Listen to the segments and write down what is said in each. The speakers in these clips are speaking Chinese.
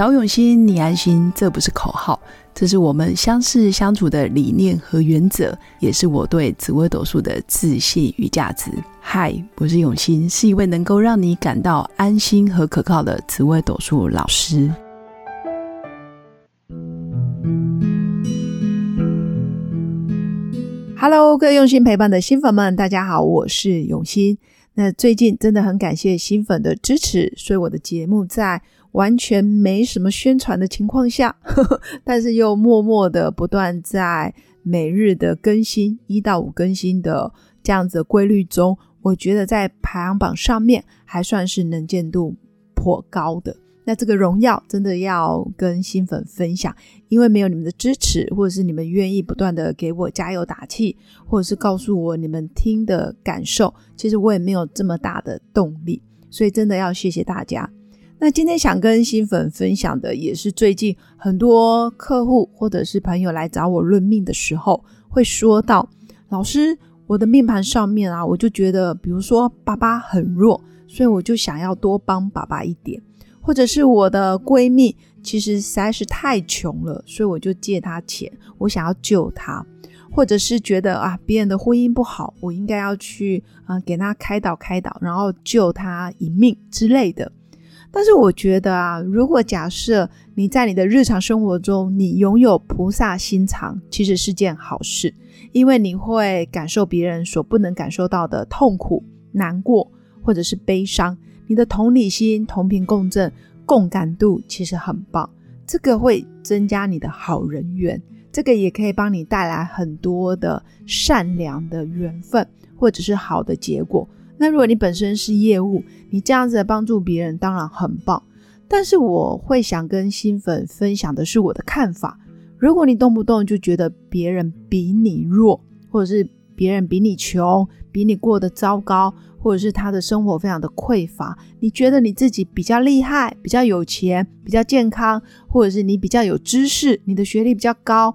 找永新，你安心，这不是口号，这是我们相识相处的理念和原则，也是我对紫微斗数的自信与价值。嗨，我是永新，是一位能够让你感到安心和可靠的紫微斗数老师。Hello，各位用心陪伴的新粉们，大家好，我是永新。那最近真的很感谢新粉的支持，所以我的节目在完全没什么宣传的情况下，呵 呵但是又默默的不断在每日的更新一到五更新的这样子的规律中，我觉得在排行榜上面还算是能见度颇高的。那这个荣耀真的要跟新粉分享，因为没有你们的支持，或者是你们愿意不断的给我加油打气，或者是告诉我你们听的感受，其实我也没有这么大的动力，所以真的要谢谢大家。那今天想跟新粉分享的，也是最近很多客户或者是朋友来找我论命的时候，会说到，老师，我的命盘上面啊，我就觉得，比如说爸爸很弱，所以我就想要多帮爸爸一点。或者是我的闺蜜，其实实在是太穷了，所以我就借她钱，我想要救她；或者是觉得啊，别人的婚姻不好，我应该要去啊给她开导开导，然后救她一命之类的。但是我觉得啊，如果假设你在你的日常生活中，你拥有菩萨心肠，其实是件好事，因为你会感受别人所不能感受到的痛苦、难过，或者是悲伤。你的同理心、同频共振、共感度其实很棒，这个会增加你的好人缘，这个也可以帮你带来很多的善良的缘分，或者是好的结果。那如果你本身是业务，你这样子的帮助别人当然很棒，但是我会想跟新粉分享的是我的看法。如果你动不动就觉得别人比你弱，或者是别人比你穷，比你过得糟糕。或者是他的生活非常的匮乏，你觉得你自己比较厉害、比较有钱、比较健康，或者是你比较有知识、你的学历比较高。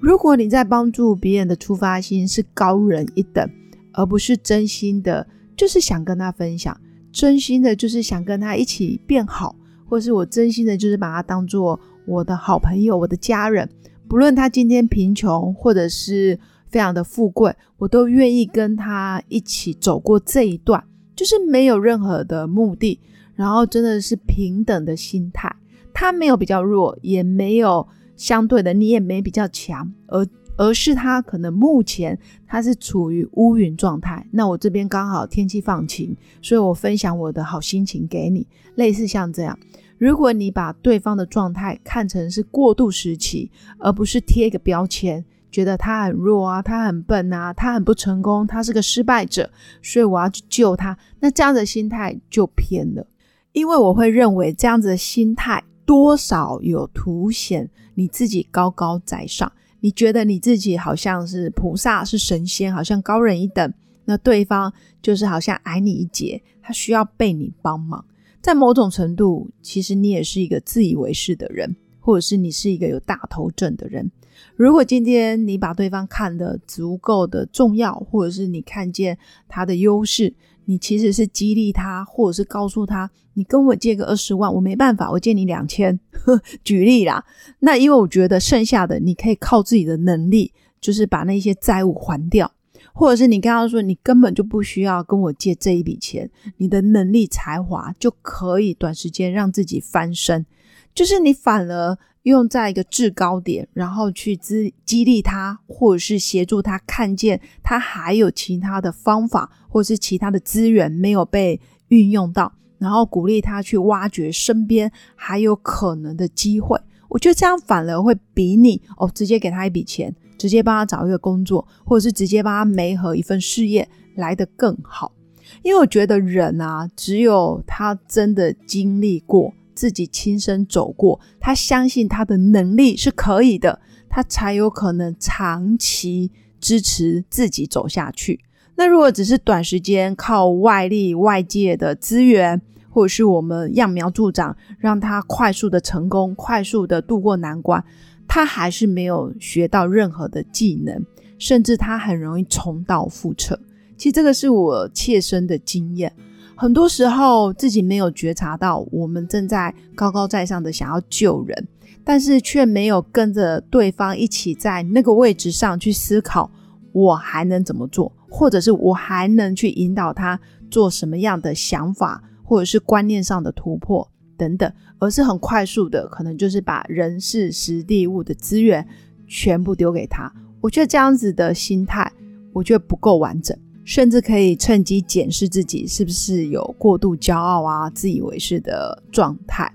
如果你在帮助别人的出发心是高人一等，而不是真心的，就是想跟他分享，真心的就是想跟他一起变好，或是我真心的就是把他当做我的好朋友、我的家人，不论他今天贫穷，或者是。非常的富贵，我都愿意跟他一起走过这一段，就是没有任何的目的，然后真的是平等的心态。他没有比较弱，也没有相对的，你也没比较强，而而是他可能目前他是处于乌云状态。那我这边刚好天气放晴，所以我分享我的好心情给你，类似像这样。如果你把对方的状态看成是过渡时期，而不是贴一个标签。觉得他很弱啊，他很笨啊，他很不成功，他是个失败者，所以我要去救他。那这样的心态就偏了，因为我会认为这样子的心态多少有凸显你自己高高在上，你觉得你自己好像是菩萨是神仙，好像高人一等，那对方就是好像矮你一截，他需要被你帮忙。在某种程度，其实你也是一个自以为是的人，或者是你是一个有大头症的人。如果今天你把对方看得足够的重要，或者是你看见他的优势，你其实是激励他，或者是告诉他，你跟我借个二十万，我没办法，我借你两千。举例啦，那因为我觉得剩下的你可以靠自己的能力，就是把那些债务还掉，或者是你跟他说，你根本就不需要跟我借这一笔钱，你的能力才华就可以短时间让自己翻身，就是你反而。用在一个制高点，然后去激激励他，或者是协助他看见他还有其他的方法，或是其他的资源没有被运用到，然后鼓励他去挖掘身边还有可能的机会。我觉得这样反而会比你哦直接给他一笔钱，直接帮他找一个工作，或者是直接帮他媒合一份事业来得更好。因为我觉得人啊，只有他真的经历过。自己亲身走过，他相信他的能力是可以的，他才有可能长期支持自己走下去。那如果只是短时间靠外力、外界的资源，或者是我们揠苗助长，让他快速的成功、快速的度过难关，他还是没有学到任何的技能，甚至他很容易重蹈覆辙。其实这个是我切身的经验。很多时候自己没有觉察到，我们正在高高在上的想要救人，但是却没有跟着对方一起在那个位置上去思考，我还能怎么做，或者是我还能去引导他做什么样的想法，或者是观念上的突破等等，而是很快速的，可能就是把人事、时地、物的资源全部丢给他。我觉得这样子的心态，我觉得不够完整。甚至可以趁机检视自己是不是有过度骄傲啊、自以为是的状态，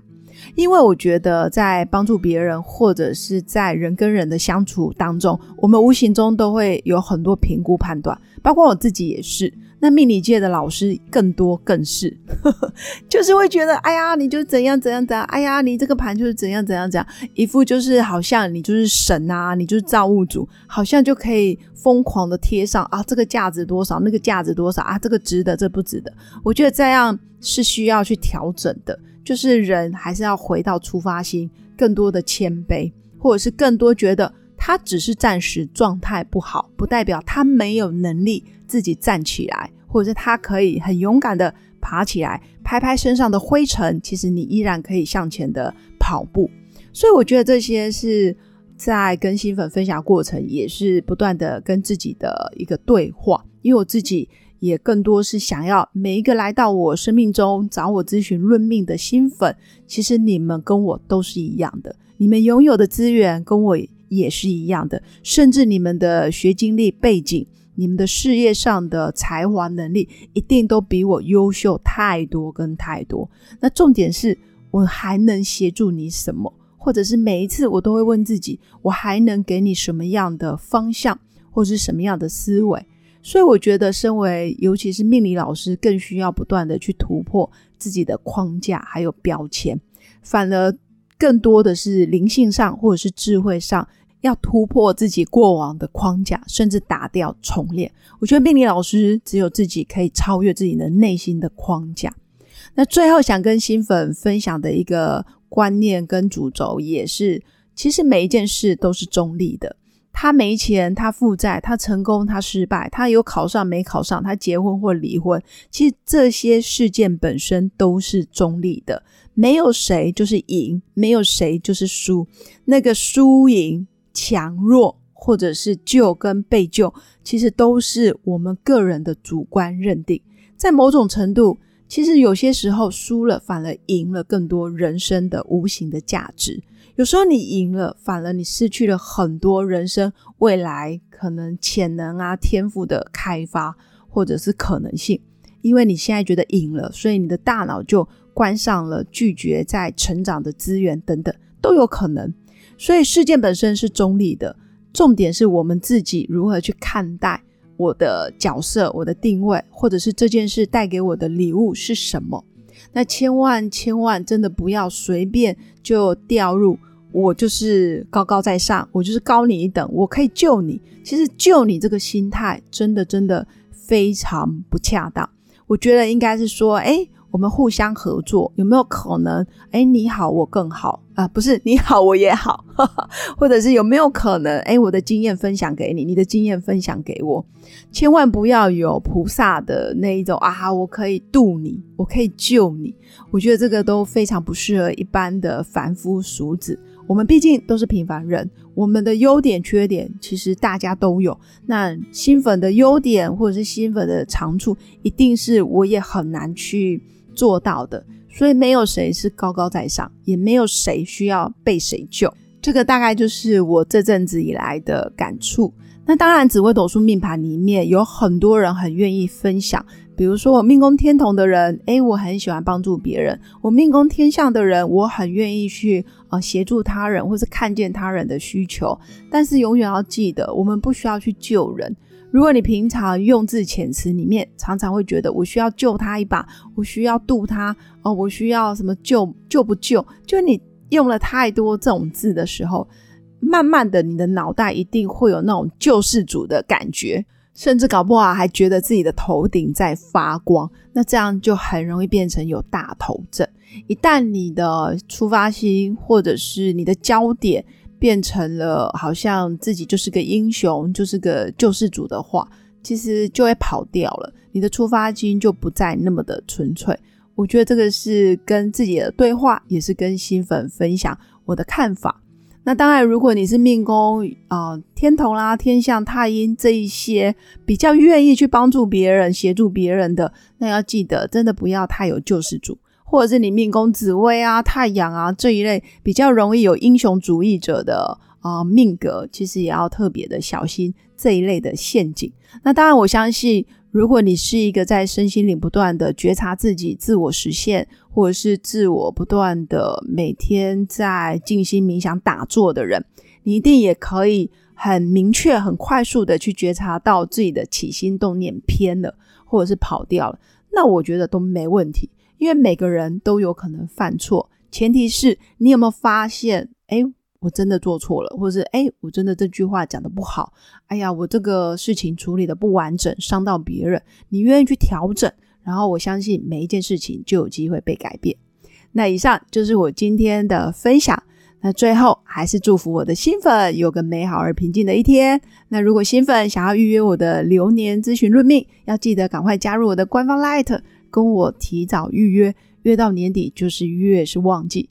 因为我觉得在帮助别人或者是在人跟人的相处当中，我们无形中都会有很多评估判断，包括我自己也是。那命理界的老师更多更是，就是会觉得，哎呀，你就怎样怎样怎样，哎呀，你这个盘就是怎样怎样怎样，一副就是好像你就是神啊，你就是造物主，好像就可以疯狂的贴上啊，这个价值多少，那个价值多少啊，这个值得，这不值得。我觉得这样是需要去调整的，就是人还是要回到出发心，更多的谦卑，或者是更多觉得他只是暂时状态不好，不代表他没有能力。自己站起来，或者是他可以很勇敢的爬起来，拍拍身上的灰尘，其实你依然可以向前的跑步。所以我觉得这些是在跟新粉分享过程，也是不断的跟自己的一个对话。因为我自己也更多是想要每一个来到我生命中找我咨询论命的新粉，其实你们跟我都是一样的，你们拥有的资源跟我也是一样的，甚至你们的学经历背景。你们的事业上的才华能力一定都比我优秀太多跟太多。那重点是我还能协助你什么？或者是每一次我都会问自己，我还能给你什么样的方向，或者是什么样的思维？所以我觉得，身为尤其是命理老师，更需要不断的去突破自己的框架还有标签，反而更多的是灵性上或者是智慧上。要突破自己过往的框架，甚至打掉重练。我觉得命理老师只有自己可以超越自己的内心的框架。那最后想跟新粉分享的一个观念跟主轴，也是其实每一件事都是中立的。他没钱，他负债，他成功，他失败，他有考上没考上，他结婚或离婚，其实这些事件本身都是中立的，没有谁就是赢，没有谁就是输。那个输赢。强弱，或者是救跟被救，其实都是我们个人的主观认定。在某种程度，其实有些时候输了，反而赢了更多人生的无形的价值。有时候你赢了，反而你失去了很多人生未来可能潜能啊、天赋的开发，或者是可能性。因为你现在觉得赢了，所以你的大脑就关上了拒绝在成长的资源等等，都有可能。所以事件本身是中立的，重点是我们自己如何去看待我的角色、我的定位，或者是这件事带给我的礼物是什么。那千万千万真的不要随便就掉入我就是高高在上，我就是高你一等，我可以救你。其实救你这个心态真的真的非常不恰当。我觉得应该是说，哎。我们互相合作，有没有可能？哎，你好，我更好啊？不是你好，我也好，或者是有没有可能？哎，我的经验分享给你，你的经验分享给我，千万不要有菩萨的那一种啊！我可以渡你，我可以救你。我觉得这个都非常不适合一般的凡夫俗子。我们毕竟都是平凡人，我们的优点、缺点其实大家都有。那新粉的优点或者是新粉的长处，一定是我也很难去。做到的，所以没有谁是高高在上，也没有谁需要被谁救。这个大概就是我这阵子以来的感触。那当然，紫微斗数命盘里面有很多人很愿意分享，比如说我命宫天同的人，诶，我很喜欢帮助别人；我命宫天象的人，我很愿意去呃协助他人，或是看见他人的需求。但是永远要记得，我们不需要去救人。如果你平常用字遣词里面常常会觉得我需要救他一把，我需要渡他哦，我需要什么救救不救？就你用了太多这种字的时候，慢慢的你的脑袋一定会有那种救世主的感觉，甚至搞不好还觉得自己的头顶在发光。那这样就很容易变成有大头症。一旦你的出发心或者是你的焦点，变成了好像自己就是个英雄，就是个救世主的话，其实就会跑掉了，你的出发心就不再那么的纯粹。我觉得这个是跟自己的对话，也是跟新粉分享我的看法。那当然，如果你是命宫啊天同啦、天象、太阴这一些比较愿意去帮助别人、协助别人的，那要记得真的不要太有救世主，或者是你命宫紫薇啊、太阳啊这一类比较容易有英雄主义者的啊命格，其实也要特别的小心这一类的陷阱。那当然，我相信。如果你是一个在身心灵不断的觉察自己、自我实现，或者是自我不断的每天在静心冥想打坐的人，你一定也可以很明确、很快速的去觉察到自己的起心动念偏了，或者是跑掉了。那我觉得都没问题，因为每个人都有可能犯错，前提是你有没有发现，哎。我真的做错了，或者是哎，我真的这句话讲的不好，哎呀，我这个事情处理的不完整，伤到别人，你愿意去调整，然后我相信每一件事情就有机会被改变。那以上就是我今天的分享。那最后还是祝福我的新粉有个美好而平静的一天。那如果新粉想要预约我的流年咨询论命，要记得赶快加入我的官方 Light，跟我提早预约，约到年底就是越是旺季。